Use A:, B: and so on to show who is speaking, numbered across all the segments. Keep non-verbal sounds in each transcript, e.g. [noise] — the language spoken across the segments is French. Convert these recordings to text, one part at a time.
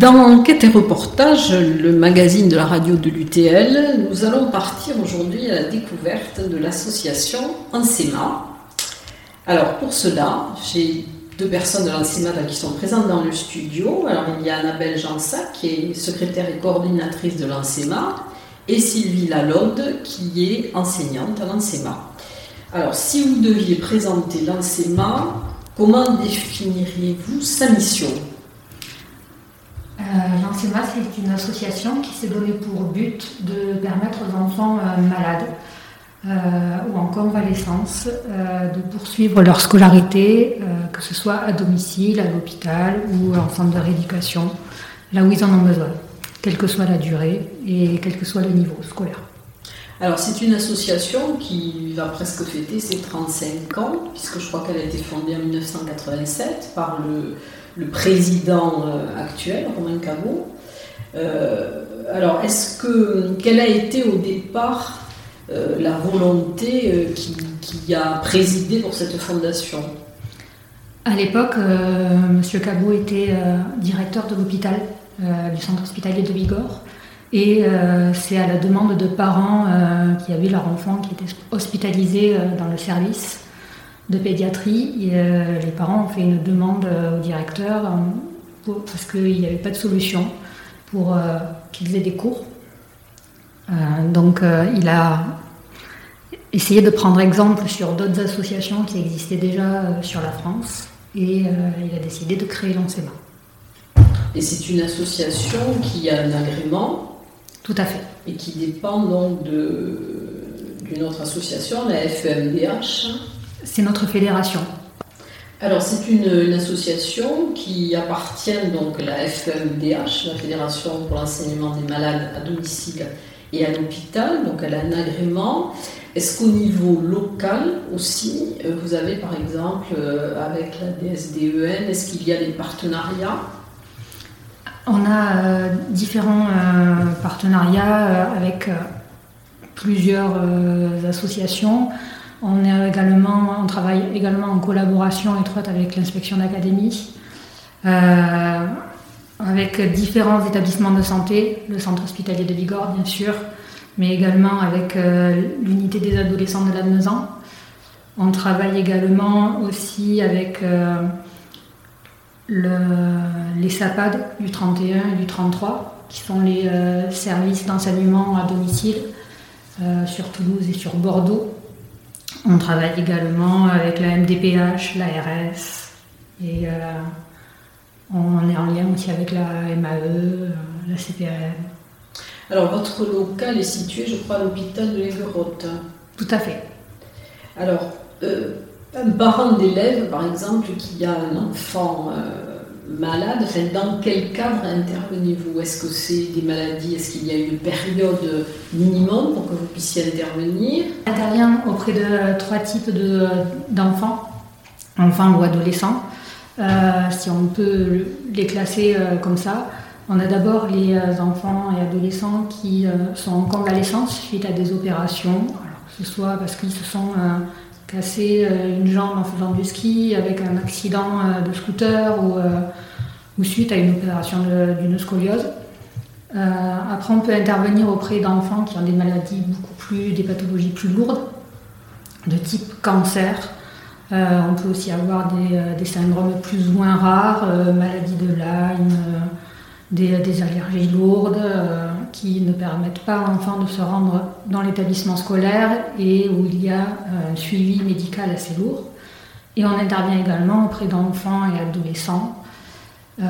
A: Dans Enquête et reportage, le magazine de la radio de l'UTL, nous allons partir aujourd'hui à la découverte de l'association ANSEMA. Alors pour cela, j'ai deux personnes de l'ANSEMA qui sont présentes dans le studio. Alors il y a Annabelle Jansac qui est secrétaire et coordinatrice de l'ANSEMA et Sylvie Lalonde qui est enseignante à l'ANSEMA. Alors si vous deviez présenter l'ANSEMA, comment définiriez-vous sa mission?
B: L'ANSEMA, c'est une association qui s'est donnée pour but de permettre aux enfants euh, malades euh, ou en convalescence euh, de poursuivre leur scolarité, que ce soit à domicile, à l'hôpital ou en centre de rééducation, là où ils en ont besoin, quelle que soit la durée et quel que soit le niveau scolaire.
A: Alors c'est une association qui va presque fêter ses 35 ans, puisque je crois qu'elle a été fondée en 1987 par le, le président euh, actuel, Romain Cabot. Euh, alors, est-ce que quelle a été au départ euh, la volonté qui, a présidé pour cette fondation?
B: À l'époque, M. Cabot était directeur de l'hôpital, du centre hospitalier de Bigorre. Et c'est à la demande de parents qui avaient leur enfant qui était hospitalisé dans le service de pédiatrie. Euh, les parents ont fait une demande euh, au directeur euh, parce qu'il n'y avait pas de solution pour qu'ils aient des cours. donc il a essayé de prendre exemple sur d'autres associations qui existaient déjà sur la France et il a décidé de créer l'enseignement.
A: Et c'est une association qui a un agrément
B: Tout à fait.
A: Et qui dépend donc d'une autre association, la FEMDH
B: c'est notre fédération.
A: Alors c'est une, association qui appartient donc à la FEMDH, la Fédération pour l'enseignement des malades à domicile et à l'hôpital, donc elle a un agrément. Est-ce qu'au niveau local aussi, euh, vous avez par exemple euh, avec la DSDEN, est-ce qu'il y a des partenariats?
B: On a euh, différents partenariats avec plusieurs associations. On, travaille également en collaboration étroite avec l'inspection d'académie, euh, avec différents établissements de santé, le centre hospitalier de Bigorre bien sûr, mais également avec euh, l'unité des adolescents de l'Admezan. On travaille également aussi avec euh, les SAPAD du 31 et du 33, qui sont les services d'enseignement à domicile sur Toulouse et sur Bordeaux. On travaille également avec la MDPH, l'ARS, et euh, on est en lien aussi avec la MAE, la CPRM.
A: Alors, votre local est situé, je crois, à l'hôpital de l'Aiguerotte.
B: Tout à fait.
A: Alors, euh, un parent d'élève, par exemple, qui a un enfant euh, malade, dans quel cadre intervenez-vous? Est-ce que c'est des maladies Est-ce qu'il y a une période minimum pour que vous puissiez intervenir?
B: J'interviens auprès de trois types d'enfants, enfants ou adolescents, euh, si on peut les classer euh, comme ça. On a d'abord les euh, enfants et adolescents qui sont en convalescence suite à des opérations, alors que ce soit parce qu'ils se sont cassé une jambe en faisant du ski avec un accident de scooter ou ou suite à une opération d'une scoliose. Euh, après, on peut intervenir auprès d'enfants qui ont des maladies beaucoup plus, des pathologies plus lourdes, de type cancer. Euh, on peut aussi avoir des, euh, syndromes plus ou moins rares, maladies de Lyme, des, des, allergies lourdes qui ne permettent pas à l'enfant de se rendre dans l'établissement scolaire et où il y a un suivi médical assez lourd. Et on intervient également auprès d'enfants et adolescents euh,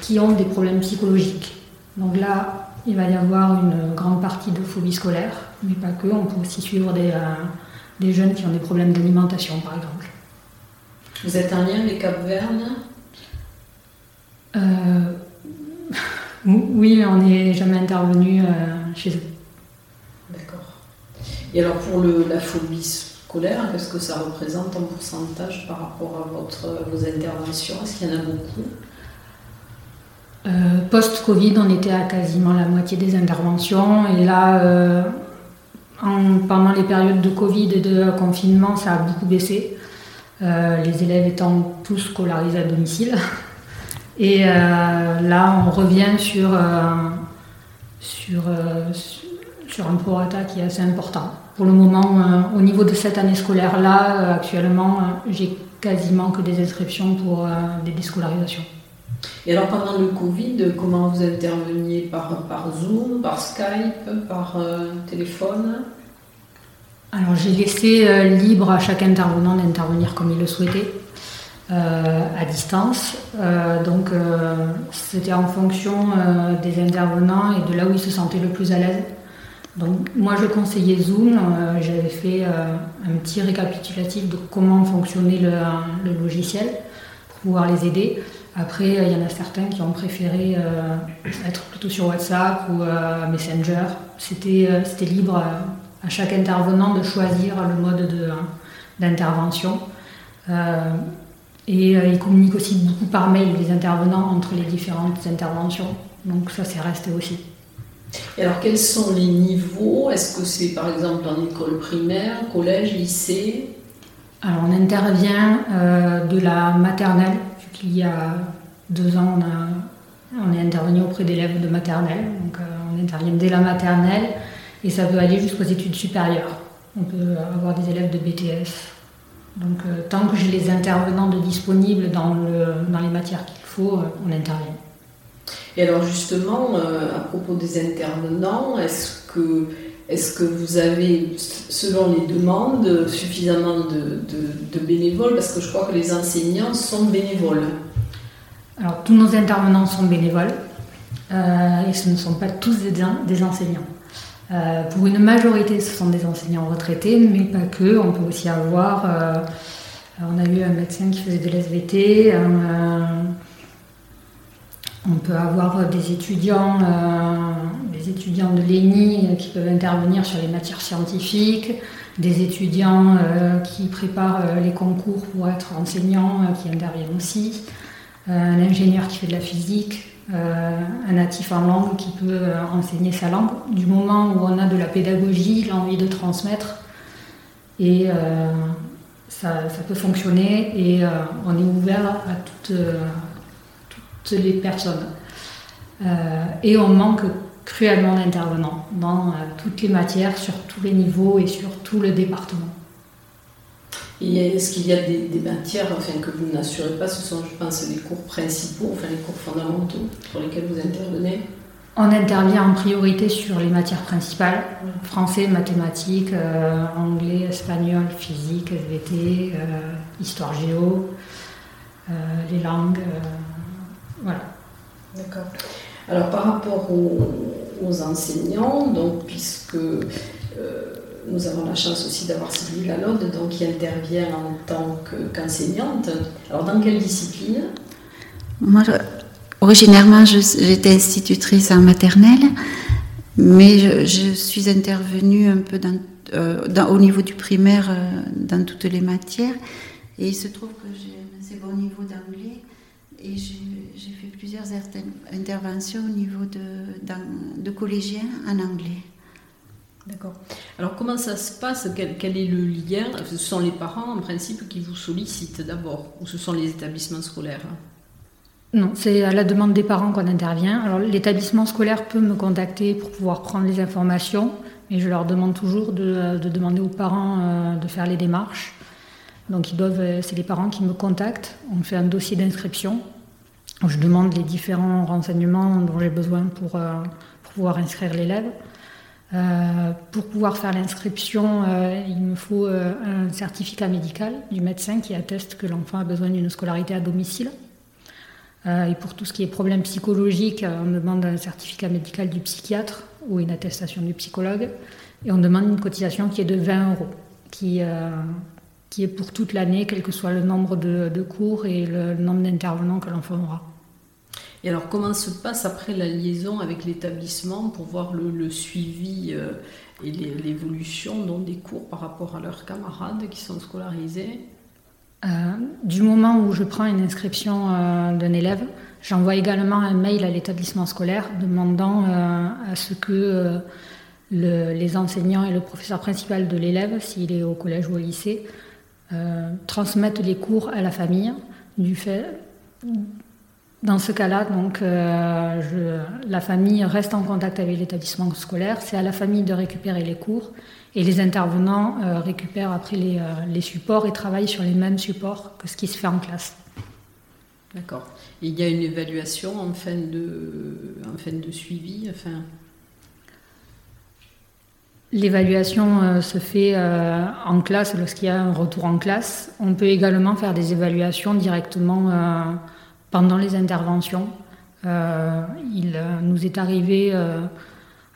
B: qui ont des problèmes psychologiques. Donc là, il va y avoir une grande partie de phobie scolaire, mais pas que. On peut aussi suivre des, euh, des jeunes qui ont des problèmes d'alimentation, par exemple.
A: Vous êtes en lien avec Cap-Verne
B: euh, Oui, mais on n'est jamais intervenu chez eux.
A: D'accord. Et alors pour le, la phobie scolaire, qu'est-ce que ça représente en pourcentage par rapport à votre, vos interventions? Est-ce qu'il y en a beaucoup?
B: Euh, post-Covid, on était à quasiment la moitié des interventions. Et là, euh, pendant les périodes de Covid et de confinement, ça a beaucoup baissé. Euh, les élèves étant tous scolarisés à domicile. Et là, on revient sur, sur, sur un prorata qui est assez important. Pour le moment, au niveau de cette année scolaire-là, actuellement, j'ai quasiment que des inscriptions pour des déscolarisations.
A: Et alors pendant le Covid, comment vous interveniez par, par Zoom, par Skype, par euh, téléphone?
B: Alors j'ai laissé euh, libre à chaque intervenant d'intervenir comme il le souhaitait. Euh, à distance. donc c'était en fonction des intervenants et de là où ils se sentaient le plus à l'aise. Donc moi je conseillais Zoom, j'avais fait un petit récapitulatif de comment fonctionnait le, logiciel pour pouvoir les aider. Après, il y en a certains qui ont préféré euh, être plutôt sur WhatsApp ou euh, Messenger. C'était euh, libre à, chaque intervenant de choisir le mode d'intervention. Et ils communiquent aussi beaucoup par mail, les intervenants, entre les différentes interventions. Donc ça, c'est resté aussi.
A: Et alors, quels sont les niveaux? Est-ce que c'est par exemple en école primaire, collège, lycée?
B: Alors, on intervient de la maternelle il y a deux ans, on, est intervenu auprès d'élèves de maternelle. Donc, euh, on intervient dès la maternelle et ça peut aller jusqu'aux études supérieures. On peut avoir des élèves de BTS. Donc, euh, tant que j'ai les intervenants de disponibles dans, les matières qu'il faut, euh, on intervient.
A: Et alors, justement, à propos des intervenants, est-ce que vous avez, selon les demandes, suffisamment de, bénévoles? Parce que je crois que les enseignants sont bénévoles.
B: Alors, tous nos intervenants sont bénévoles euh, et ce ne sont pas tous des, enseignants. Euh, pour une majorité, ce sont des enseignants retraités, mais pas que. On peut aussi avoir. Euh, on a eu un médecin qui faisait de l'SVT, on peut avoir des étudiants, euh, des étudiants de l'ENI qui peuvent intervenir sur les matières scientifiques, des étudiants euh, qui préparent euh, les concours pour être enseignants qui interviennent aussi, un ingénieur qui fait de la physique, un natif en langue qui peut enseigner sa langue. Du moment où on a de la pédagogie, l'envie de transmettre, et ça, ça, peut fonctionner, et on est ouvert à toute les personnes. Euh, et on manque cruellement d'intervenants dans euh, toutes les matières, sur tous les niveaux et sur tout le département.
A: Est-ce qu'il y a des, matières enfin, que vous n'assurez pas Ce sont, je pense, les cours principaux, enfin les cours fondamentaux sur lesquels vous intervenez?
B: On intervient en priorité sur les matières principales français, mathématiques, euh, anglais, espagnol, physique, SVT, histoire géo, les langues. Voilà.
A: D'accord. Alors par rapport aux, enseignants, donc puisque euh, nous avons la chance aussi d'avoir Sylvie Lalode, donc qui intervient en tant qu'enseignante. alors dans quelle discipline?
C: Moi, originairement, j'étais institutrice en maternelle, mais je, suis intervenue un peu euh, dans, au niveau du primaire euh, dans toutes les matières, et il se trouve que j'ai un assez bon niveau d'anglais. Et j'ai fait plusieurs interventions au niveau de, de collégiens en anglais.
A: Alors comment ça se passe? Quel, est le lien? Ce sont les parents en principe qui vous sollicitent d'abord ou ce sont les établissements scolaires?
B: Non, c'est à la demande des parents qu'on intervient. Alors l'établissement scolaire peut me contacter pour pouvoir prendre les informations, mais je leur demande toujours de, de demander aux parents euh, de faire les démarches. Donc ils doivent, euh, c'est les parents qui me contactent. On fait un dossier d'inscription. Je demande les différents renseignements dont j'ai besoin pour, euh, pouvoir inscrire l'élève. Euh, pour pouvoir faire l'inscription, il me faut un certificat médical du médecin qui atteste que l'enfant a besoin d'une scolarité à domicile. et pour tout ce qui est problème psychologique, on demande un certificat médical du psychiatre ou une attestation du psychologue. Et on demande une cotisation qui est de 20 euros, qui, qui est pour toute l'année, quel que soit le nombre de, cours et le, nombre d'intervenants que l'enfant aura.
A: Et alors, comment se passe après la liaison avec l'établissement pour voir le, suivi euh, et l'évolution des cours par rapport à leurs camarades qui sont scolarisés?
B: Euh, Du moment où je prends une inscription euh, d'un élève, j'envoie également un mail à l'établissement scolaire demandant à ce que les enseignants et le professeur principal de l'élève, s'il est au collège ou au lycée, transmettre les cours à la famille du fait dans ce cas-là, donc, euh, la famille reste en contact avec l'établissement scolaire. C'est à la famille de récupérer les cours et les intervenants euh, récupèrent après les, euh, les, supports et travaillent sur les mêmes supports que ce qui se fait en classe.
A: D'accord. Il y a une évaluation en fin de, en fin de suivi enfin...
B: L'évaluation se fait en classe lorsqu'il y a un retour en classe. On peut également faire des évaluations directement pendant les interventions. Euh, il euh, nous est arrivé euh,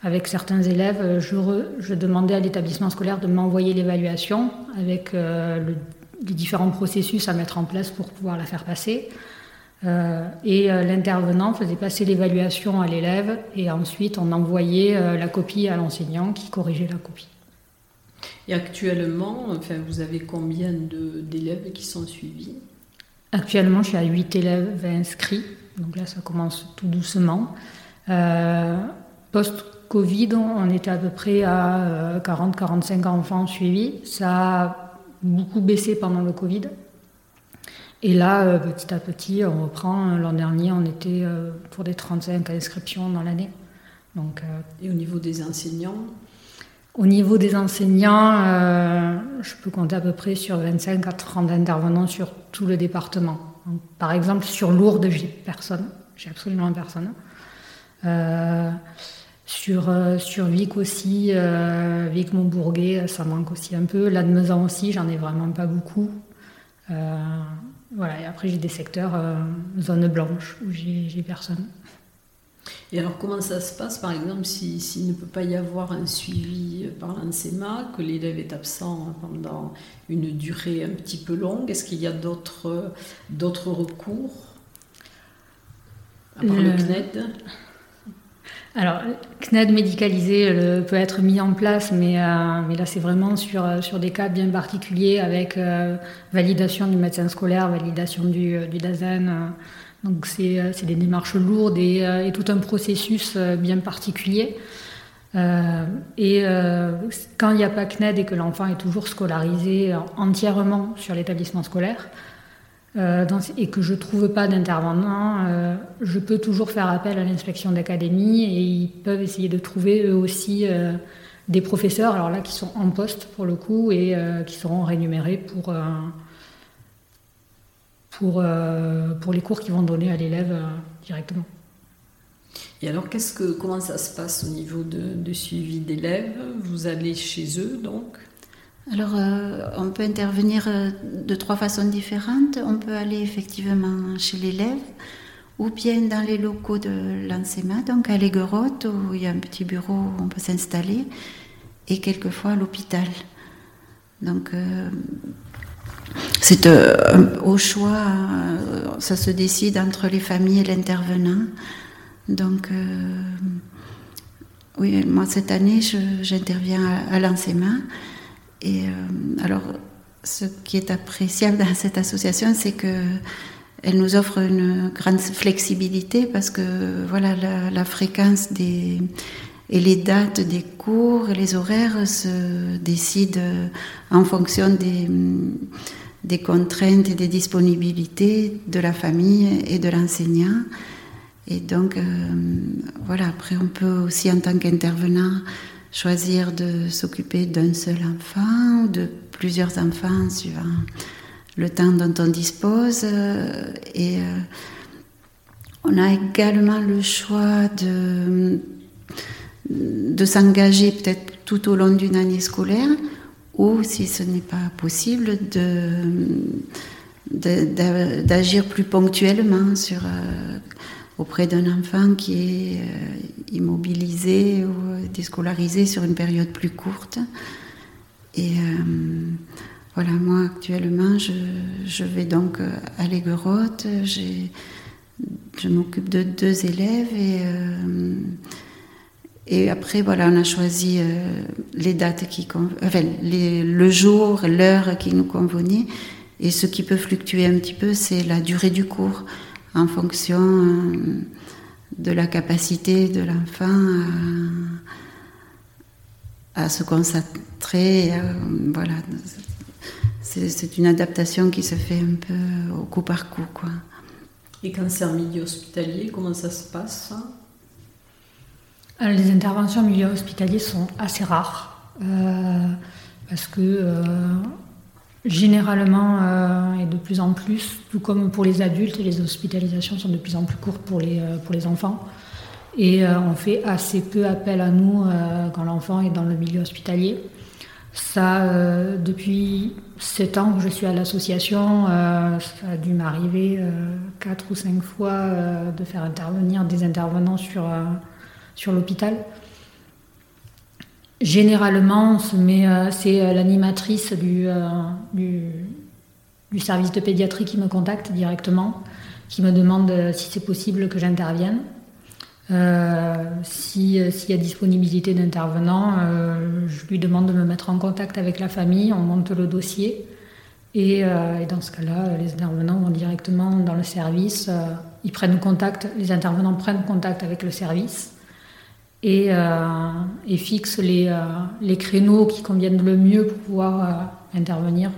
B: avec certains élèves, je, demandais à l'établissement scolaire de m'envoyer l'évaluation avec les différents processus à mettre en place pour pouvoir la faire passer. et l'intervenant faisait passer l'évaluation à l'élève et ensuite on envoyait la copie à l'enseignant qui corrigeait la copie.
A: Et actuellement, enfin, vous avez combien d'élèves qui sont suivis?
B: Actuellement, je suis à 8 élèves inscrits, donc là, ça commence tout doucement. Euh, Post-Covid, on était à peu près à 40-45 euh, enfants suivis. Ça a beaucoup baissé pendant le Covid. Et là, euh, petit à petit, on reprend. L'an dernier, on était pour des 35 inscriptions dans l'année.
A: Donc, Et au niveau des enseignants
B: au niveau des enseignants, euh, je peux compter à peu près sur 25 à 30 intervenants sur tout le département. par exemple, sur Lourdes, j'ai personne. J'ai absolument personne. Euh, sur, euh, sur Vic aussi, Vic Montbourguet, ça manque aussi un peu. Lannemezan aussi, j'en ai vraiment pas beaucoup. voilà, et après j'ai des secteurs zone blanche où j'ai personne.
A: Et alors, comment ça se passe, par exemple, s'il ne peut pas y avoir un suivi par l'ANSEMA, que l'élève est absent pendant une durée un petit peu longue Est-ce qu'il y a d'autres recours à part le, CNED?
B: Alors, CNED médicalisé peut être mis en place, mais, euh, mais là c'est vraiment sur, sur des cas bien particuliers avec euh, validation du médecin scolaire, validation du, du DAZEN. Euh, donc euh, c'est des démarches lourdes et, euh, tout un processus euh, bien particulier. et quand il n'y a pas CNED et que l'enfant est toujours scolarisé entièrement sur l'établissement scolaire, et que je ne trouve pas d'intervenant, je peux toujours faire appel à l'inspection d'académie et ils peuvent essayer de trouver eux aussi des professeurs, alors là qui sont en poste pour le coup et qui seront rémunérés pour pour, euh, pour les cours qu'ils vont donner à l'élève euh, directement.
A: Et alors, qu'est-ce que, comment ça se passe au niveau de, suivi d'élèves? Vous allez chez eux, donc?
C: Alors, euh, on peut intervenir de trois façons différentes. On peut aller effectivement chez l'élève, ou bien dans les locaux de l'enseignement, donc à l'Aiguerotte, où il y a un petit bureau où on peut s'installer, et quelquefois à l'hôpital. Donc, c'est euh, au choix, euh, ça se décide entre les familles et l'intervenant. Donc, euh, oui, moi cette année, j'interviens à, l'enseignement. Et alors, ce qui est appréciable dans cette association, c'est que elle nous offre une grande flexibilité parce que voilà la, fréquence des et les dates des cours et les horaires se décident en fonction des contraintes et des disponibilités de la famille et de l'enseignant. Et donc, euh, voilà, après, on peut aussi, en tant qu'intervenant, choisir de s'occuper d'un seul enfant ou de plusieurs enfants suivant le temps dont on dispose. Et euh, on a également le choix de, de s'engager peut-être tout au long d'une année scolaire ou si ce n'est pas possible, d'agir plus ponctuellement euh, auprès d'un enfant qui est euh, immobilisé ou déscolarisé sur une période plus courte. Et euh, voilà, moi actuellement, je, je vais donc à l'Aiguerotte, je m'occupe de deux élèves et et après, voilà, on a choisi euh, les dates qui, le jour, l'heure qui nous convenait. Et ce qui peut fluctuer un petit peu, c'est la durée du cours, en fonction euh, de la capacité de l'enfant à, se concentrer. Voilà, c'est une adaptation qui se fait un peu au coup par coup, quoi.
A: Et quand c'est en milieu hospitalier, comment ça se passe
B: Les interventions en milieu hospitalier sont assez rares. parce que généralement et de plus en plus, tout comme pour les adultes, les hospitalisations sont de plus en plus courtes pour les, pour les enfants. Et euh, on fait assez peu appel à nous euh, quand l'enfant est dans le milieu hospitalier. Ça, euh, depuis 7 ans que je suis à l'association, ça a dû m'arriver 4 ou 5 fois de faire intervenir des intervenants sur, sur l'hôpital. Généralement, c'est l'animatrice du, du, service de pédiatrie qui me contacte directement, qui me demande si c'est possible que j'intervienne. Euh, euh, s'il y a disponibilité d'intervenants, euh, je lui demande de me mettre en contact avec la famille, on monte le dossier. Et, dans ce cas-là, les intervenants vont directement dans le service. ils prennent contact, les intervenants prennent contact avec le service et, et fixent les, les, créneaux qui conviennent le mieux pour pouvoir intervenir.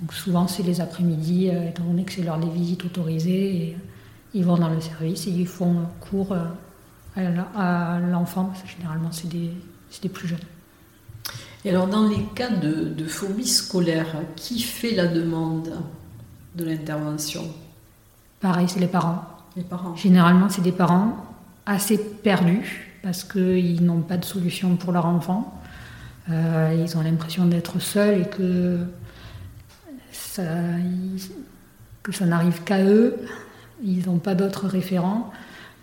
B: Donc souvent, c'est les après-midi, étant donné que c'est l'heure des visites autorisées. Et, ils vont dans le service et ils font cours à l'enfant, généralement c'est des, des, plus jeunes.
A: Et alors dans les cas de, phobie scolaire, qui fait la demande de l'intervention?
B: Pareil, c'est les parents.
A: Les parents.
B: Généralement, c'est des parents assez perdus parce qu'ils n'ont pas de solution pour leur enfant. Euh, ils ont l'impression d'être seuls et que ça, que ça n'arrive qu'à eux. Ils n'ont pas d'autres référents.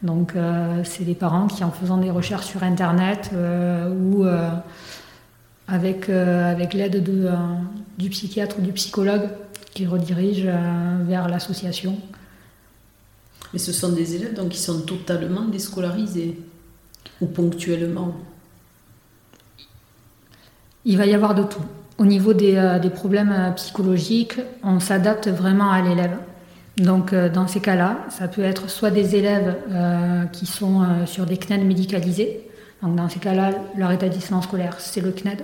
B: Donc euh, c'est des parents qui, en faisant des recherches sur Internet euh, ou avec, avec l'aide du psychiatre ou du psychologue, qui redirigent vers l'association.
A: Mais ce sont des élèves donc, qui sont totalement déscolarisés ou ponctuellement
B: Il va y avoir de tout. Au niveau des, des problèmes psychologiques, on s'adapte vraiment à l'élève. Donc euh, dans ces cas-là, ça peut être soit des élèves euh, qui sont euh, sur des CNED médicalisés. Donc dans ces cas-là, leur établissement scolaire, c'est le CNED.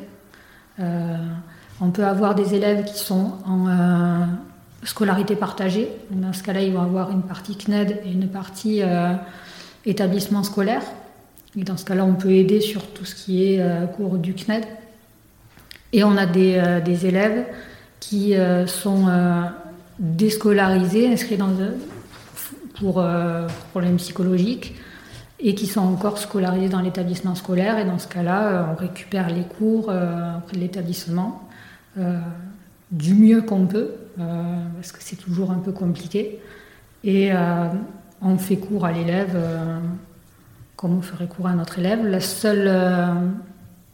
B: on peut avoir des élèves qui sont en scolarité partagée. dans ce cas-là, ils vont avoir une partie CNED et une partie établissement scolaire. Et dans ce cas-là, on peut aider sur tout ce qui est cours du CNED. Et on a des, des élèves qui sont déscolarisés, inscrits dans, pour euh, problèmes psychologiques et qui sont encore scolarisés dans l'établissement scolaire. Et dans ce cas-là, euh, on récupère les cours euh, auprès de l'établissement du mieux qu'on peut, parce que c'est toujours un peu compliqué. Et on fait cours à l'élève comme on ferait cours à notre élève. La seule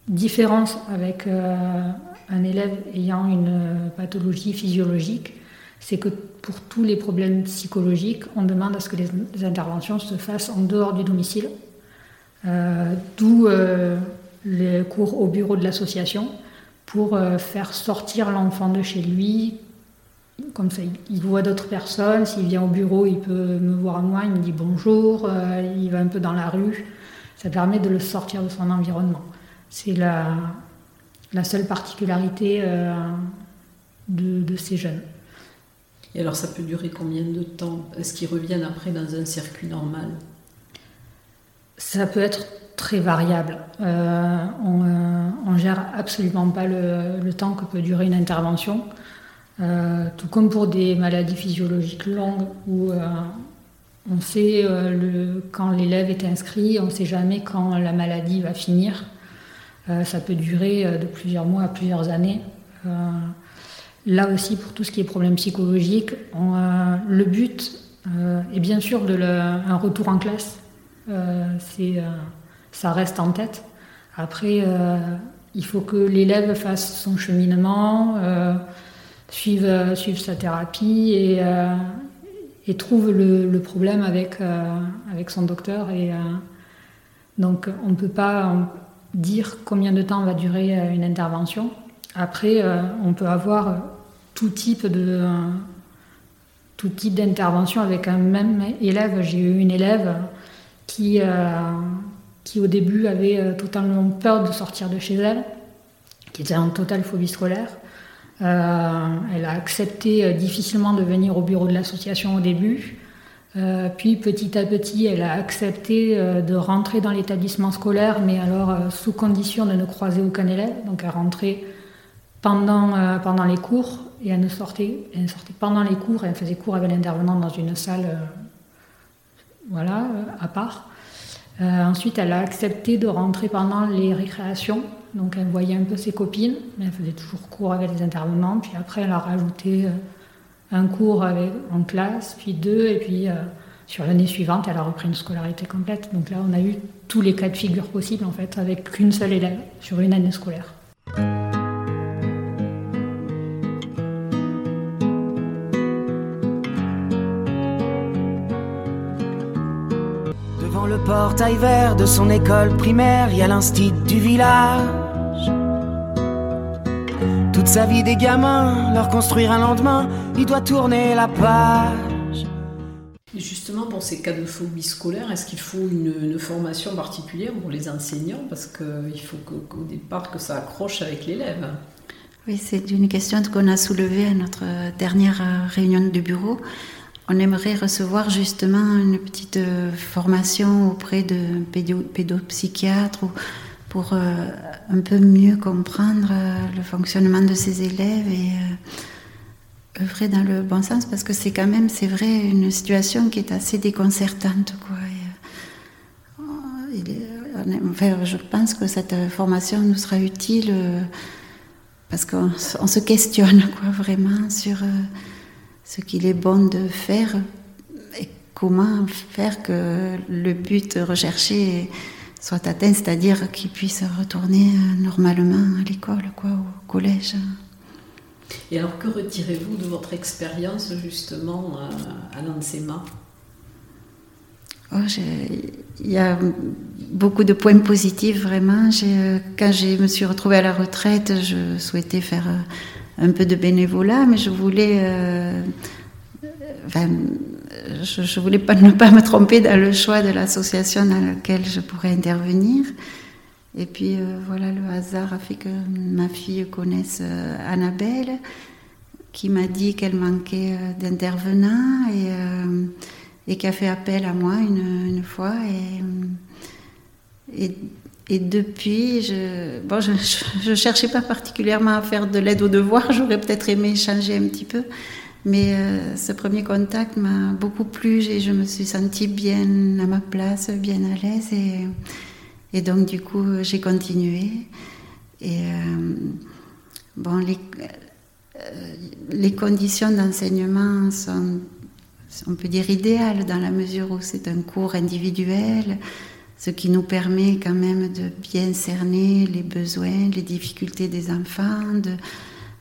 B: différence avec un élève ayant une pathologie physiologique, c'est que pour tous les problèmes psychologiques, on demande à ce que les, interventions se fassent en dehors du domicile, euh, d'où euh, les cours au bureau de l'association pour euh, faire sortir l'enfant de chez lui. Comme ça, il voit d'autres personnes. S'il vient au bureau, il peut me voir à moi, il me dit bonjour, il va un peu dans la rue. Ça permet de le sortir de son environnement. C'est la, la seule particularité de, de ces jeunes.
A: Et alors ça peut durer combien de temps? Est-ce qu'ils reviennent après dans un circuit normal?
B: Ça peut être très variable. Euh, on ne euh, gère absolument pas le, temps que peut durer une intervention. Euh, tout comme pour des maladies physiologiques longues où on sait le, quand l'élève est inscrit, on ne sait jamais quand la maladie va finir. ça peut durer de plusieurs mois à plusieurs années. Là aussi, pour tout ce qui est problème psychologique, euh, le but euh, est bien sûr de un retour en classe. Euh, ça reste en tête. Après, il faut que l'élève fasse son cheminement, suive, sa thérapie et, trouve le, problème avec, avec son docteur. Et, donc, on ne peut pas dire combien de temps va durer une intervention. Après, on peut avoir tout type de tout type d'intervention avec un même élève. J'ai eu une élève qui, euh, qui au début avait euh, totalement peur de sortir de chez elle, qui était en totale phobie scolaire. Euh, elle a accepté difficilement de venir au bureau de l'association au début. puis petit à petit, elle a accepté de rentrer dans l'établissement scolaire, mais alors sous condition de ne croiser aucun élève. Donc elle rentrait pendant, pendant les cours et elle ne sortait, elle sortait pendant les cours, elle faisait cours avec l'intervenant dans une salle voilà, à part. ensuite, elle a accepté de rentrer pendant les récréations donc elle voyait un peu ses copines, mais elle faisait toujours cours avec les intervenants. Puis après, elle a rajouté euh, un cours en classe, puis deux, et puis euh, sur l'année suivante, elle a repris une scolarité complète. Donc là, on a eu tous les cas de figure possibles, en fait, avec qu'une seule élève sur une année scolaire.
D: Devant le portail vert de son école primaire, il y a l'instit du village sa vie des gamins, leur construire un lendemain, il doit tourner la page.
A: justement, pour ces cas de phobie scolaire, est-ce qu'il faut une, formation particulière pour les enseignants? Parce qu'il faut qu'au départ que ça accroche avec l'élève.
C: Oui, c'est une question qu'on a soulevée à notre dernière réunion du bureau. On aimerait recevoir justement une petite formation auprès de pédopsychiatres ou pour euh, un peu mieux comprendre euh, le fonctionnement de ses élèves et euh, œuvrer dans le bon sens parce que c'est quand même, c'est vrai, une situation qui est assez déconcertante. Quoi. enfin, je pense que cette formation nous sera utile parce qu'on se questionne [laughs] quoi, vraiment sur ce qu'il est bon de faire et comment faire que le but recherché soit atteint, c'est-à-dire qu'ils puissent retourner euh, normalement à l'école, quoi, au collège.
A: Et alors, que retirez-vous de votre expérience justement euh, à l'ANSEMA?
C: Oh, Il y a beaucoup de points positifs, vraiment. Euh, quand je me suis retrouvée à la retraite, je souhaitais faire un peu de bénévolat, mais je voulais je ne voulais pas me tromper dans le choix de l'association dans laquelle je pourrais intervenir. Et puis euh, voilà, le hasard a fait que ma fille connaisse euh, Annabelle, qui m'a dit qu'elle manquait euh, d'intervenants et, et qui a fait appel à moi une, fois. Et, depuis, je bon, je cherchais pas particulièrement à faire de l'aide aux devoirs, j'aurais peut-être aimé changer un petit peu. Mais euh, ce premier contact m'a beaucoup plu et je me suis sentie bien à ma place, bien à l'aise. Et, donc, du coup, j'ai continué. Et euh, bon, les, euh, les conditions d'enseignement sont, on peut dire, idéales dans la mesure où c'est un cours individuel, ce qui nous permet quand même de bien cerner les besoins, les difficultés des enfants,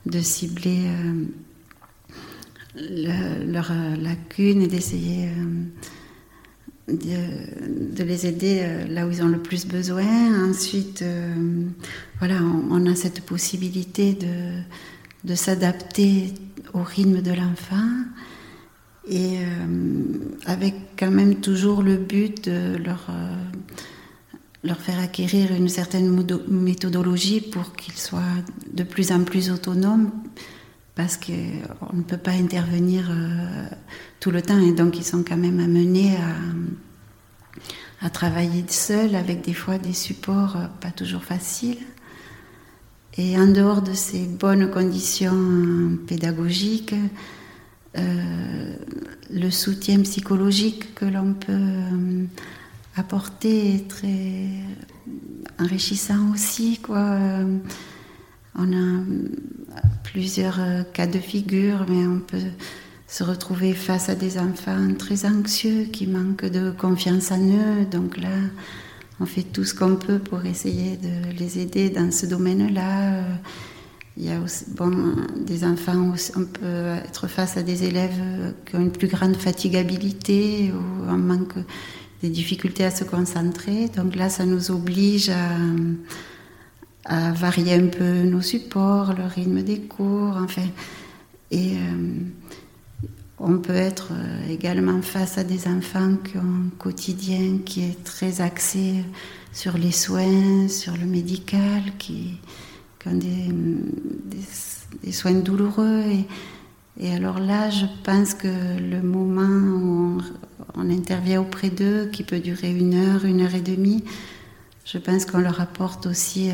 C: de cibler leurs lacunes et d'essayer euh, de, les aider euh, là où ils ont le plus besoin. Ensuite, euh, voilà, on, a cette possibilité de, de s'adapter au rythme de l'enfant et avec quand même toujours le but de leur, leur faire acquérir une certaine méthodologie pour qu'ils soient de plus en plus autonomes parce qu'on ne peut pas intervenir euh, tout le temps et donc ils sont quand même amenés à, travailler seuls avec des fois des supports euh, pas toujours faciles. Et en dehors de ces bonnes conditions pédagogiques, euh, le soutien psychologique que l'on peut apporter est très enrichissant aussi. Quoi. On a plusieurs euh, cas de figure, mais on peut se retrouver face à des enfants très anxieux qui manquent de confiance en eux. Donc là, on fait tout ce qu'on peut pour essayer de les aider dans ce domaine-là. Il y a aussi, bon, des enfants, on peut être face à des élèves qui ont une plus grande fatigabilité ou un manque des difficultés à se concentrer. Donc là, ça nous oblige à à varier un peu nos supports, le rythme des cours, enfin. Et euh, on peut être euh, également face à des enfants qui ont un quotidien qui est très axé sur les soins, sur le médical, qui, ont des, soins douloureux. Et, alors là, je pense que le moment où on intervient auprès d'eux, qui peut durer une heure, une heure et demie. Je pense qu'on leur apporte aussi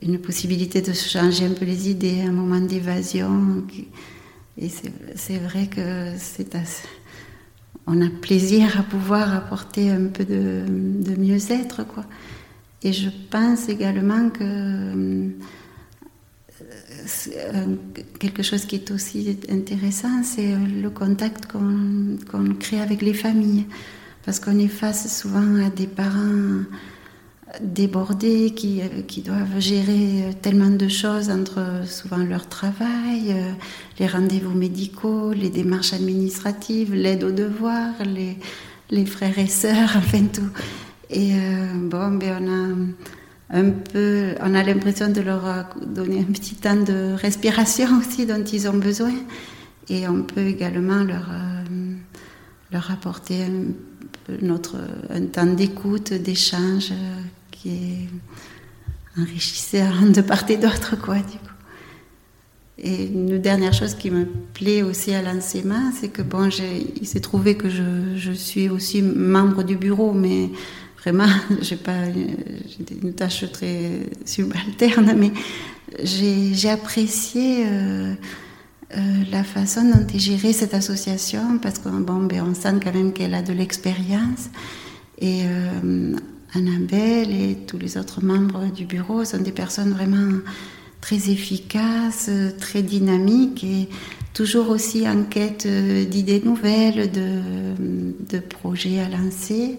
C: une possibilité de changer un peu les idées, un moment d'évasion. Et c'est vrai que c'est on a plaisir à pouvoir apporter un peu de, mieux-être, quoi. Et je pense également que euh, quelque chose qui est aussi intéressant, c'est le contact qu'on crée avec les familles. Parce qu'on est face souvent à des parents débordés, qui, qui, doivent gérer tellement de choses entre souvent leur travail, euh, les rendez-vous médicaux, les démarches administratives, l'aide aux devoirs, les, les, frères et sœurs, [laughs] enfin tout. Et euh, bon, ben on a un peu, on a l'impression de leur donner un petit temps de respiration [laughs] aussi dont ils ont besoin. Et on peut également leur, euh, leur apporter un, notre, un temps d'écoute, d'échange qui est enrichissant [laughs] de part et d'autre, quoi, du coup. Et une dernière chose qui me plaît aussi à l'enseignement, c'est que bon, il s'est trouvé que je, suis aussi membre du bureau, mais vraiment, [laughs] j'ai pas, une tâche très subalterne, mais j'ai apprécié euh, euh, la façon dont est gérée cette association, parce qu'on bon, ben, sent quand même qu'elle a de l'expérience. Et euh, Annabelle et tous les autres membres du bureau sont des personnes vraiment très efficaces, très dynamiques et toujours aussi en quête d'idées nouvelles, de, projets à lancer.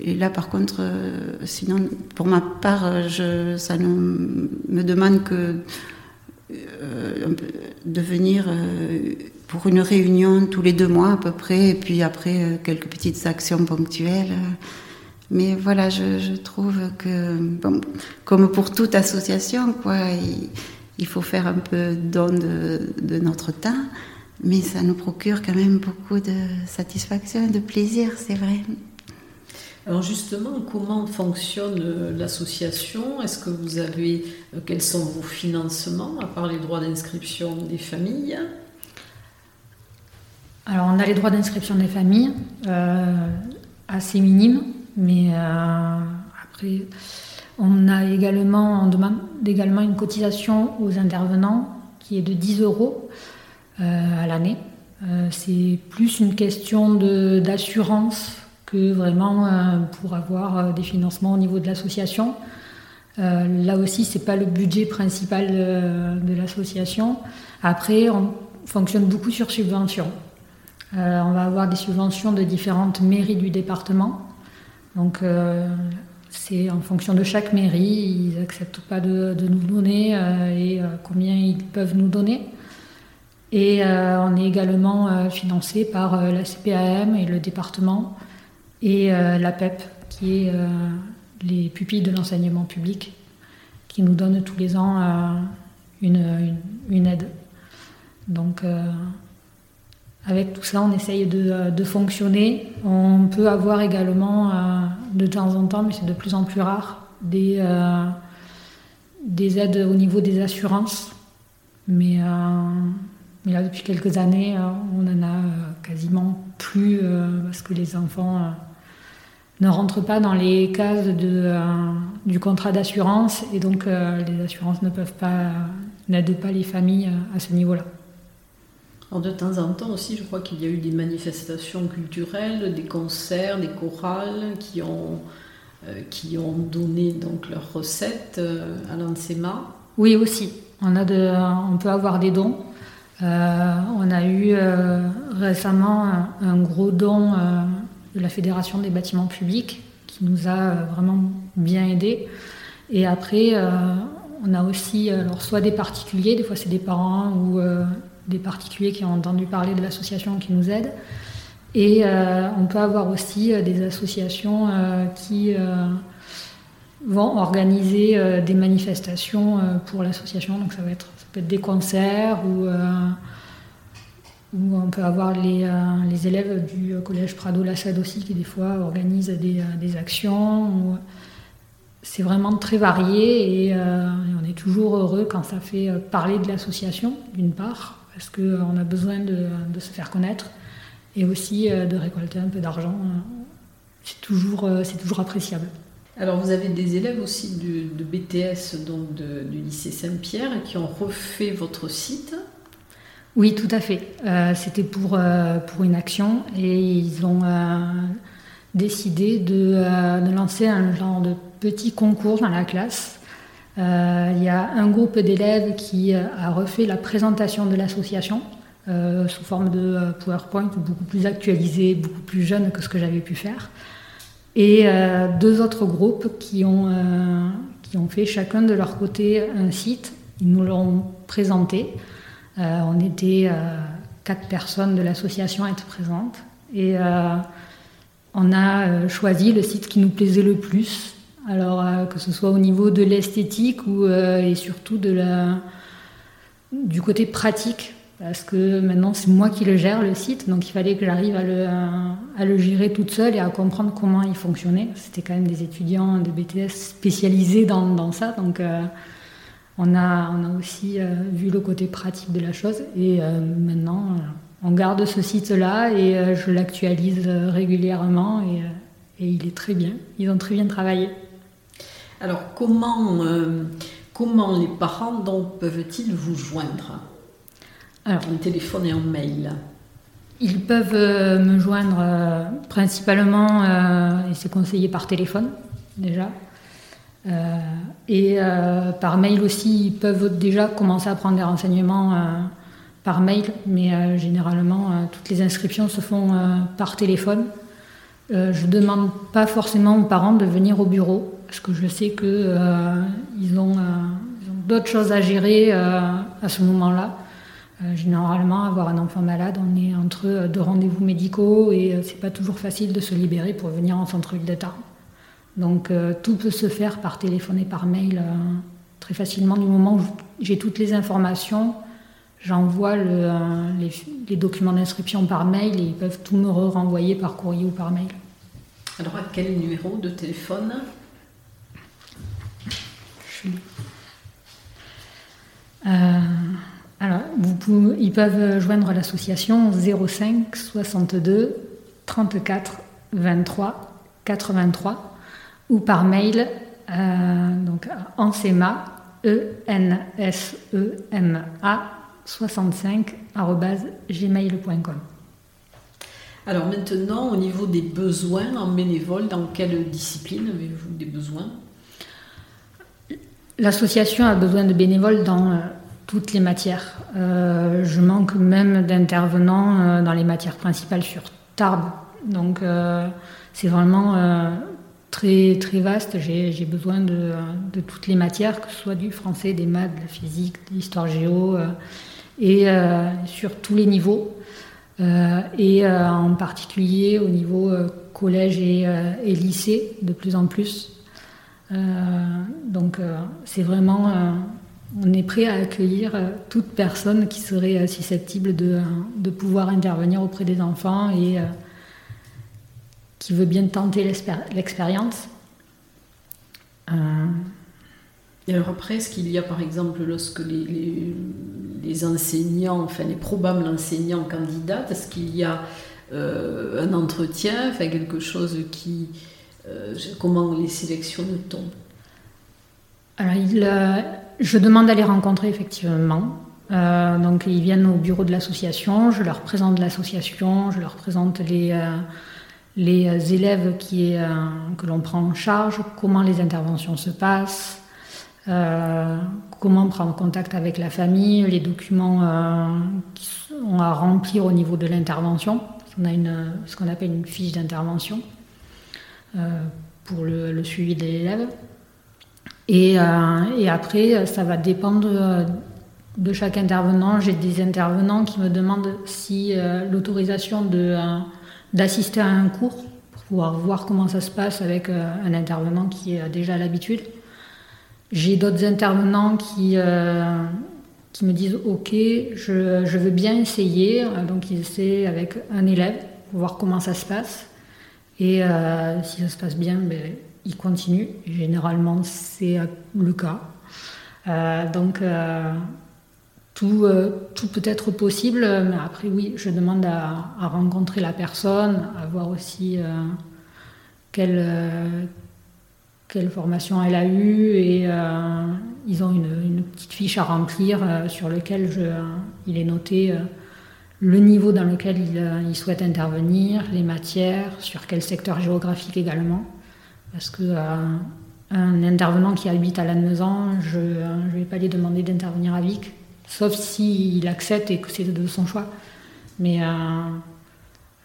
C: Et là, par contre, euh, sinon, pour ma part, je, ça ne me demande que euh, de venir euh, pour une réunion tous les deux mois à peu près, et puis après quelques petites actions ponctuelles. Mais voilà, je, trouve que, comme pour toute association, quoi, il, faut faire un peu don de, notre temps, mais ça nous procure quand même beaucoup de satisfaction et de plaisir, c'est vrai.
A: Alors justement, comment fonctionne euh, l'association? Est-ce que vous avez, euh, quels sont vos financements, à part les droits d'inscription des familles?
B: Alors on a les droits d'inscription des familles, euh, assez minimes, mais après, on a également, on demande également une cotisation aux intervenants qui est de 10 euros à l'année. C'est plus une question d'assurance que vraiment pour avoir des financements au niveau de l'association. là aussi, c'est pas le budget principal de, l'association. Après, on fonctionne beaucoup sur subventions. on va avoir des subventions de différentes mairies du département. Donc euh, c'est en fonction de chaque mairie, ils n'acceptent pas de, nous donner euh, et euh, combien ils peuvent nous donner. Et on est également financé par la CPAM et le département et la PEP, qui est les pupilles de l'enseignement public, qui nous donnent tous les ans une, une, aide. Donc avec tout ça, on essaye de, fonctionner. On peut avoir également, euh, de temps en temps, mais c'est de plus en plus rare, des, euh, des aides au niveau des assurances. Mais, euh, mais là, depuis quelques années, on en a quasiment plus parce que les enfants ne rentrent pas dans les cases de, du contrat d'assurance et donc les assurances ne peuvent pas, n'aident pas les familles à ce niveau-là
A: de temps en temps aussi, je crois qu'il y a eu des manifestations culturelles, des concerts, des chorales qui ont, euh, qui ont donné donc leurs recettes euh, à l'ANSEMA.
B: Oui, aussi. On, a de, on peut avoir des dons. Euh, on a eu récemment un, gros don de la Fédération des bâtiments publics qui nous a vraiment bien aidés. Et après, on a aussi alors, soit des particuliers, des fois c'est des parents ou des particuliers qui ont entendu parler de l'association qui nous aident. Et euh, on peut avoir aussi euh, des associations euh, qui vont organiser des manifestations pour l'association. Donc ça, va être, ça peut être des concerts ou, on peut avoir les, les, élèves du collège Prado Lassade aussi qui des fois organisent des, des actions. C'est vraiment très varié et, on est toujours heureux quand ça fait parler de l'association, d'une part, parce qu'on a besoin de, se faire connaître. et aussi de récolter un peu d'argent. c'est toujours, c'est toujours appréciable.
A: Alors vous avez des élèves aussi de, BTS donc du lycée Saint-Pierre qui ont refait votre site.
B: Oui, tout à fait. C'était pour, pour une action et ils ont décidé de, de, lancer un genre de petit concours dans la classe euh, il y a un groupe d'élèves qui euh, a refait la présentation de l'association euh, sous forme de PowerPoint beaucoup plus actualisé, beaucoup plus jeune que ce que j'avais pu faire. Et deux autres groupes qui ont, qui ont fait chacun de leur côté un site. Ils nous l'ont présenté. On était quatre personnes de l'association à être présentes. Et on a choisi le site qui nous plaisait le plus alors euh, que ce soit au niveau de l'esthétique ou euh, et surtout de la, du côté pratique, parce que maintenant c'est moi qui le gère le site, donc il fallait que j'arrive à le, à le gérer toute seule et à comprendre comment il fonctionnait. C'était quand même des étudiants de BTS spécialisés dans, dans ça, donc euh, on, a, on a aussi vu le côté pratique de la chose et maintenant on garde ce site-là et je l'actualise régulièrement et, et il est très bien. Ils ont très bien travaillé.
A: Alors, comment, euh, comment les parents peuvent-ils vous joindre? Alors, En téléphone et en mail
B: Ils peuvent euh, me joindre euh, principalement, et c'est conseillé par téléphone déjà. Et par mail aussi, ils peuvent déjà commencer à prendre des renseignements par mail, mais généralement, toutes les inscriptions se font par téléphone. je ne demande pas forcément aux parents de venir au bureau parce que je sais qu'ils euh, euh, ont, d'autres choses à gérer euh, à ce moment-là. généralement, avoir un enfant malade, on est entre deux rendez-vous médicaux et c'est pas toujours facile de se libérer pour venir en centre-ville d'État. Donc tout peut se faire par téléphone et par mail très facilement du moment où j'ai toutes les informations. J'envoie les, les, documents d'inscription par mail et ils peuvent tout me renvoyer par courrier ou par mail.
A: Alors à quel numéro de téléphone
B: euh, alors, vous ils peuvent joindre l'association 05 62 34 23 83 ou par mail euh, donc ensema e n s e m a 65 gmail.com.
A: Alors maintenant, au niveau des besoins en bénévole, dans quelle discipline avez-vous des besoins?
B: L'association a besoin de bénévoles dans euh, toutes les matières. Euh, je manque même d'intervenants euh, dans les matières principales sur Tarbes. Donc c'est vraiment très, très vaste. J'ai besoin de, toutes les matières, que ce soit du français, des maths, de la physique, de l'histoire géo, et sur tous les niveaux. et en particulier au niveau collège et, et, lycée, de plus en plus. Euh, donc euh, c'est vraiment, euh, on est prêt à accueillir toute personne qui serait susceptible de, de, pouvoir intervenir auprès des enfants et qui veut bien tenter l'expérience.
A: Et alors après, est-ce qu'il y a par exemple, lorsque les, les, enseignants, enfin les probables enseignants candidatent, est-ce qu'il y a un entretien, enfin quelque chose qui, euh, comment les sélectionne-t-on?
B: Alors, euh, je demande à les rencontrer effectivement. Euh, donc, ils viennent au bureau de l'association, je leur présente l'association, je leur présente les, les élèves qui que l'on prend en charge, comment les interventions se passent, comment prendre contact avec la famille, les documents qui sont à remplir au niveau de l'intervention. On a une, ce qu'on appelle une fiche d'intervention. Euh, pour le, suivi de l'élève. Et, euh, après, ça va dépendre euh, de chaque intervenant. J'ai des intervenants qui me demandent si l'autorisation de, d'assister à un cours pour pouvoir voir comment ça se passe avec un intervenant qui a déjà l'habitude. J'ai d'autres intervenants qui, qui me disent Ok, je, je, veux bien essayer. Donc, ils essaient avec un élève pour voir comment ça se passe. Et euh, si ça se passe bien, ben, il continue. Généralement, c'est le cas. Euh, donc, euh, tout, tout peut être possible, mais après oui, je demande à, rencontrer la personne, à voir aussi quelle, quelle formation elle a eue et ils ont une, petite fiche à remplir sur laquelle il est noté le niveau dans lequel il, il, souhaite intervenir, les matières, sur quel secteur géographique également. Parce que euh, un intervenant qui habite à Lannemezan, je ne vais pas lui demander d'intervenir à Vic, sauf s'il accepte et que c'est de son choix. Mais euh,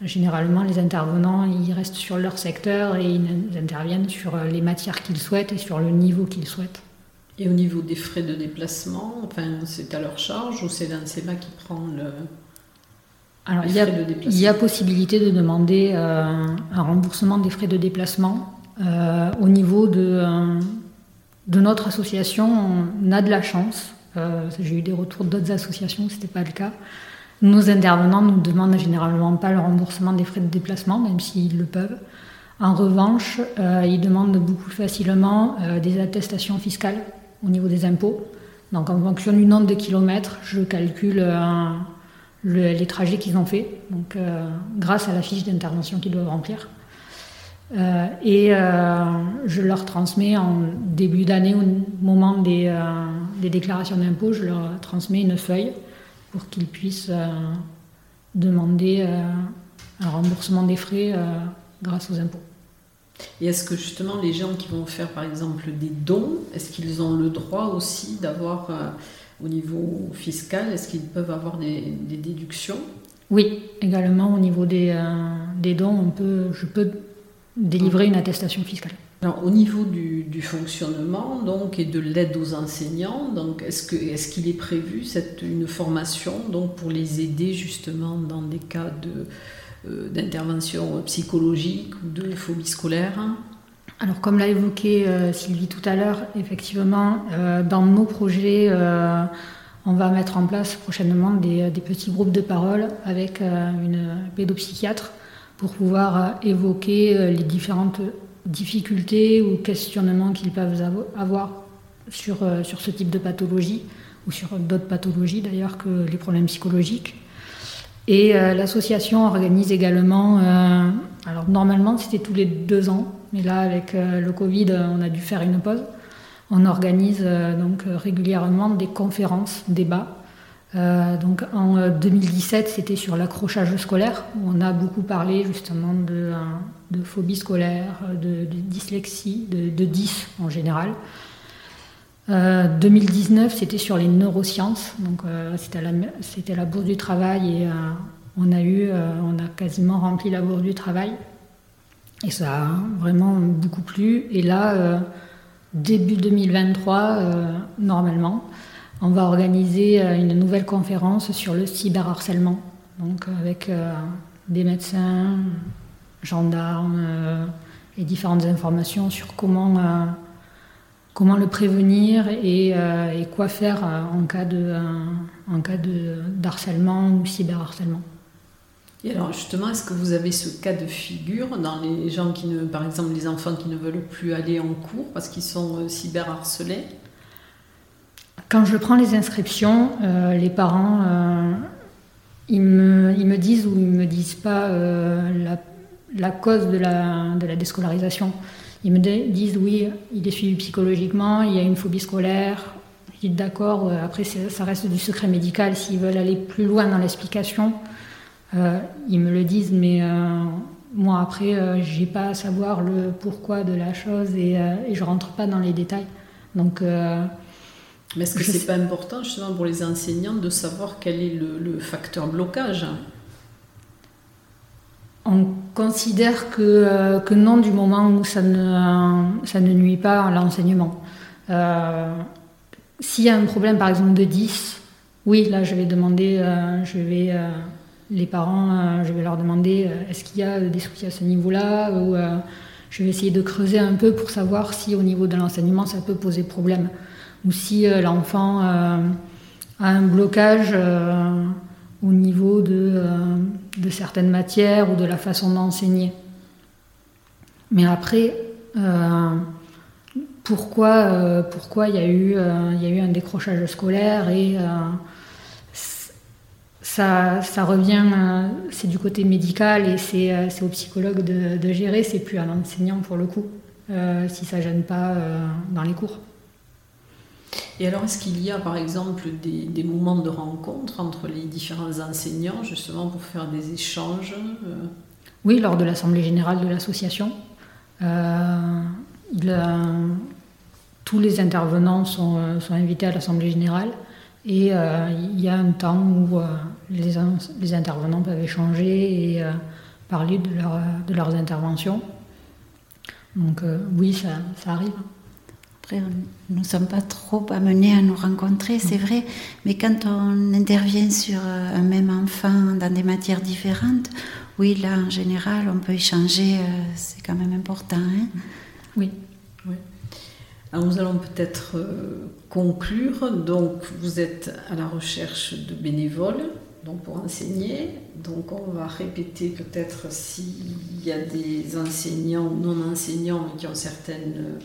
B: généralement, les intervenants, ils restent sur leur secteur et ils interviennent sur les matières qu'ils souhaitent et sur le niveau qu'ils souhaitent.
A: Et au niveau des frais de déplacement, enfin, c'est à leur charge ou c'est l'ANSEMA qui prend le,
B: alors, il y, a, il y, a, possibilité de demander euh, un remboursement des frais de déplacement. Euh, au niveau de, euh, de, notre association, on a de la chance. J'ai eu des retours d'autres associations ce n'était pas le cas. Nos intervenants nous demandent généralement pas le remboursement des frais de déplacement, même s'ils le peuvent. En revanche, ils demandent beaucoup facilement des attestations fiscales au niveau des impôts. Donc en fonction du nombre de kilomètres, je calcule les trajets qu'ils ont fait, donc euh, grâce à la fiche d'intervention qu'ils doivent remplir. Euh, et euh, je leur transmets en début d'année, au moment des, des déclarations d'impôts, je leur transmets une feuille pour qu'ils puissent demander un remboursement des frais grâce aux impôts.
A: Et est-ce que justement les gens qui vont faire par exemple des dons, est-ce qu'ils ont le droit aussi d'avoir au niveau fiscal, est-ce qu'ils peuvent avoir des, déductions?
B: Oui, également au niveau des, euh, des dons, on peut, je peux délivrer une attestation fiscale.
A: Alors, au niveau du, fonctionnement donc, et de l'aide aux enseignants, est-ce, qu'il est prévu cette, une formation donc, pour les aider justement dans des cas euh, d'intervention psychologique ou de phobie scolaire?
B: Alors, comme l'a évoqué euh, Sylvie tout à l'heure, effectivement, euh, dans nos projets, on va mettre en place prochainement des, petits groupes de parole avec une pédopsychiatre pour pouvoir évoquer les différentes difficultés ou questionnements qu'ils peuvent avoir sur, sur ce type de pathologie ou sur d'autres pathologies d'ailleurs que les problèmes psychologiques. Et l'association organise également, alors normalement c'était tous les deux ans, mais là, avec euh, le Covid, on a dû faire une pause. On organise euh, donc euh, régulièrement des conférences, débats. Donc en 2017, c'était sur l'accrochage scolaire, on a beaucoup parlé justement de, de phobie scolaire, de, dyslexie, de, de, 10 en général. 2019, c'était sur les neurosciences, donc c'était la, la, bourse du travail et on a eu, on a quasiment rempli la bourse du travail et ça a vraiment beaucoup plu. Et là, euh, début 2023, euh, normalement, on va organiser euh, une nouvelle conférence sur le cyberharcèlement. Donc avec des médecins, gendarmes et différentes informations sur comment, comment le prévenir et, quoi faire en cas de, en cas de harcèlement ou cyberharcèlement.
A: Et alors justement, est-ce que vous avez ce cas de figure dans les gens qui ne, par exemple, les enfants qui ne veulent plus aller en cours parce qu'ils sont euh, cyberharcelés?
B: Quand je prends les inscriptions, euh, les parents, euh, ils, me, ils, me, disent ou ils me disent pas la, la, cause de la, de la déscolarisation. Ils me disent oui, il est suivi psychologiquement, il y a une phobie scolaire. Je dis d'accord, après ça reste du secret médical. S'ils veulent aller plus loin dans l'explication, euh, ils me le disent, mais euh, moi après, euh, j'ai pas à savoir le pourquoi de la chose et, et je rentre pas dans les détails. Donc,
A: mais est-ce que c'est pas important justement pour les enseignants de savoir quel est le, facteur blocage
B: On considère que, que, non du moment où ça ne, ça ne nuit pas à l'enseignement. S'il y a un problème par exemple de 10, oui, là je vais demander, je vais les parents, euh, je vais leur demander euh, est-ce qu'il y a des soucis à ce niveau-là ou euh, je vais essayer de creuser un peu pour savoir si au niveau de l'enseignement ça peut poser problème ou si l'enfant a un blocage au niveau de, certaines matières ou de la façon d'enseigner. Mais après, pourquoi, il, y a eu, y a eu un décrochage scolaire et ça, revient, c'est du côté médical et c'est au psychologue de, de gérer, c'est plus à l'enseignant pour le coup, si ça gêne pas dans les cours.
A: Et alors, est-ce qu'il y a par exemple des, moments de rencontre entre les différents enseignants, justement pour faire des échanges euh?
B: Oui, lors de l'Assemblée générale de l'association. Euh, tous les intervenants sont, euh, sont invités à l'Assemblée générale et il y a un temps où les, les, intervenants peuvent échanger et parler de, leur, de, leurs interventions. Donc oui, ça, ça arrive.
C: Après, nous ne sommes pas trop amenés à nous rencontrer, c'est vrai, mais quand on intervient sur euh, un même enfant dans des matières différentes, oui, là, en général, on peut échanger, euh, c'est quand même important. Hein.
B: oui.
A: oui. Alors, nous allons peut-être euh, conclure. Donc, vous êtes à la recherche de bénévoles donc pour enseigner. Donc on va répéter peut-être s'il y a des enseignants ou non enseignants qui ont certaines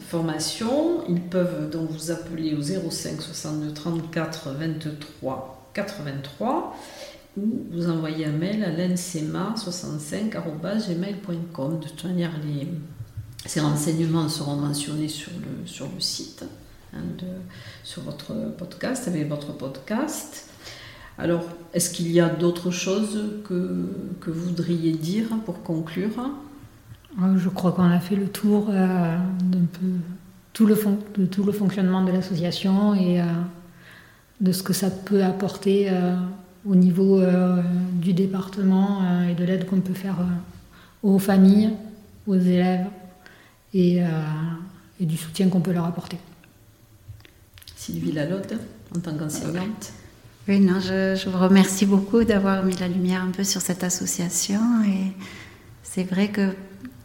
A: formation. Ils peuvent donc vous appeler au 05 62 34 23 83 ou vous envoyer un mail à l'ensema65.gmail.com. De toute manière, les, ces renseignements seront mentionnés sur le, sur le site, hein, sur votre podcast, avec votre podcast. Alors, est-ce qu'il y a d'autres choses que, que vous voudriez dire pour conclure?
B: Je crois qu'on a fait le tour euh, d'un peu tout le de tout le fonctionnement de l'association et euh, de ce que ça peut apporter euh, au niveau du département et de l'aide qu'on peut faire aux familles, aux élèves et, du soutien qu'on peut leur apporter.
A: Sylvie Lalotte, en tant qu'enseignante.
C: Oui, non, je, je, vous remercie beaucoup d'avoir mis la lumière un peu sur cette association et c'est vrai que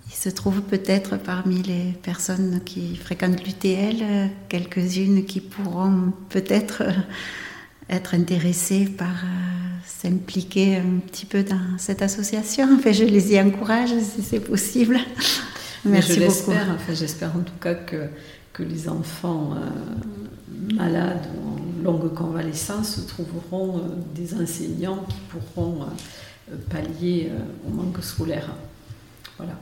C: il se trouve peut-être parmi les personnes qui fréquentent l'UTL quelques-unes qui pourront peut-être euh, être intéressées par euh, s'impliquer un petit peu dans cette association. Enfin, je les y encourage si c'est possible.
A: Merci je beaucoup. Enfin, j'espère en tout cas que, que les enfants euh, malades ou en longue convalescence trouveront des enseignants qui pourront pallier au manque scolaire. Voilà.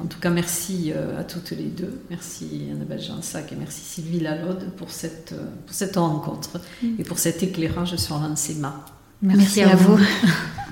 A: En tout cas, merci euh, à toutes les deux. Merci Annabelle Jansac et merci Sylvie Lalode pour cette, euh, pour cette rencontre mm. et pour cet éclairage sur l'enseignement.
C: Merci, à, vous. [laughs]